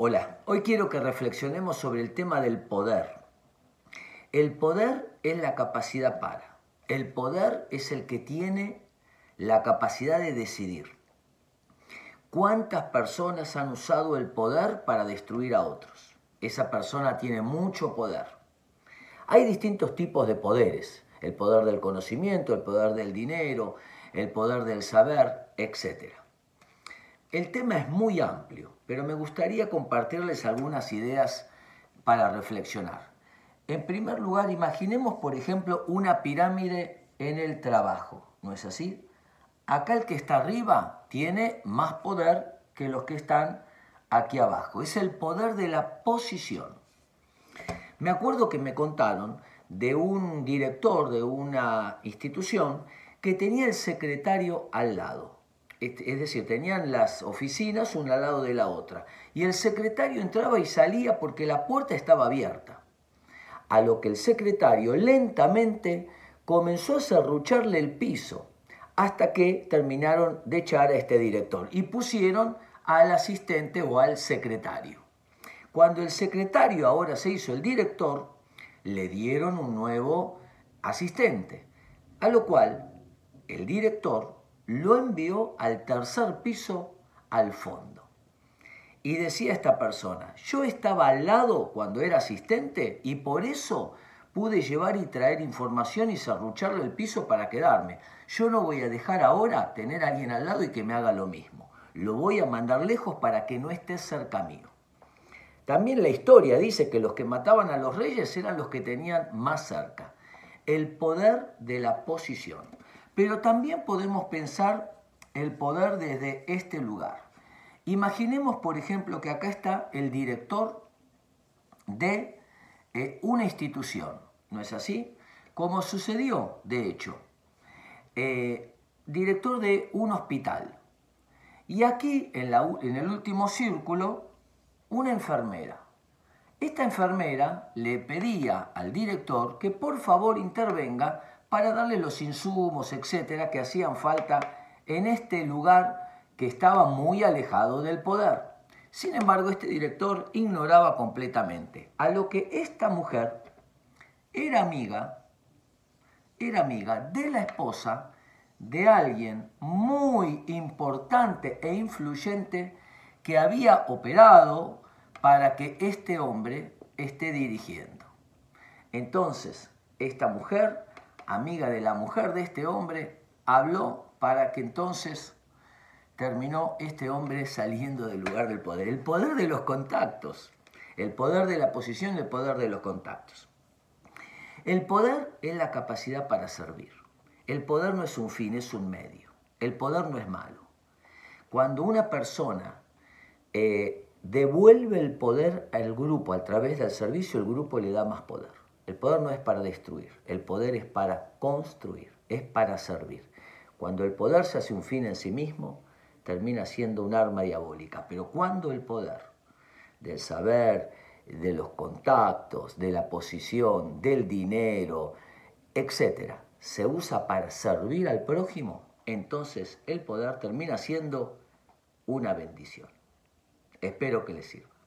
Hola, hoy quiero que reflexionemos sobre el tema del poder. El poder es la capacidad para. El poder es el que tiene la capacidad de decidir. ¿Cuántas personas han usado el poder para destruir a otros? Esa persona tiene mucho poder. Hay distintos tipos de poderes. El poder del conocimiento, el poder del dinero, el poder del saber, etc. El tema es muy amplio pero me gustaría compartirles algunas ideas para reflexionar. En primer lugar, imaginemos, por ejemplo, una pirámide en el trabajo, ¿no es así? Acá el que está arriba tiene más poder que los que están aquí abajo. Es el poder de la posición. Me acuerdo que me contaron de un director de una institución que tenía el secretario al lado. Es decir, tenían las oficinas una al lado de la otra. Y el secretario entraba y salía porque la puerta estaba abierta. A lo que el secretario lentamente comenzó a serrucharle el piso hasta que terminaron de echar a este director y pusieron al asistente o al secretario. Cuando el secretario ahora se hizo el director, le dieron un nuevo asistente, a lo cual el director lo envió al tercer piso al fondo. Y decía esta persona, yo estaba al lado cuando era asistente y por eso pude llevar y traer información y serrucharle el piso para quedarme. Yo no voy a dejar ahora tener a alguien al lado y que me haga lo mismo. Lo voy a mandar lejos para que no esté cerca mío. También la historia dice que los que mataban a los reyes eran los que tenían más cerca. El poder de la posición. Pero también podemos pensar el poder desde este lugar. Imaginemos, por ejemplo, que acá está el director de eh, una institución, ¿no es así? Como sucedió, de hecho, eh, director de un hospital. Y aquí, en, en el último círculo, una enfermera. Esta enfermera le pedía al director que por favor intervenga para darle los insumos, etcétera, que hacían falta en este lugar que estaba muy alejado del poder. Sin embargo, este director ignoraba completamente a lo que esta mujer era amiga, era amiga de la esposa de alguien muy importante e influyente que había operado para que este hombre esté dirigiendo. Entonces, esta mujer amiga de la mujer de este hombre, habló para que entonces terminó este hombre saliendo del lugar del poder. El poder de los contactos, el poder de la posición, el poder de los contactos. El poder es la capacidad para servir. El poder no es un fin, es un medio. El poder no es malo. Cuando una persona eh, devuelve el poder al grupo a través del servicio, el grupo le da más poder. El poder no es para destruir, el poder es para construir, es para servir. Cuando el poder se hace un fin en sí mismo, termina siendo un arma diabólica. Pero cuando el poder del saber, de los contactos, de la posición, del dinero, etc., se usa para servir al prójimo, entonces el poder termina siendo una bendición. Espero que les sirva.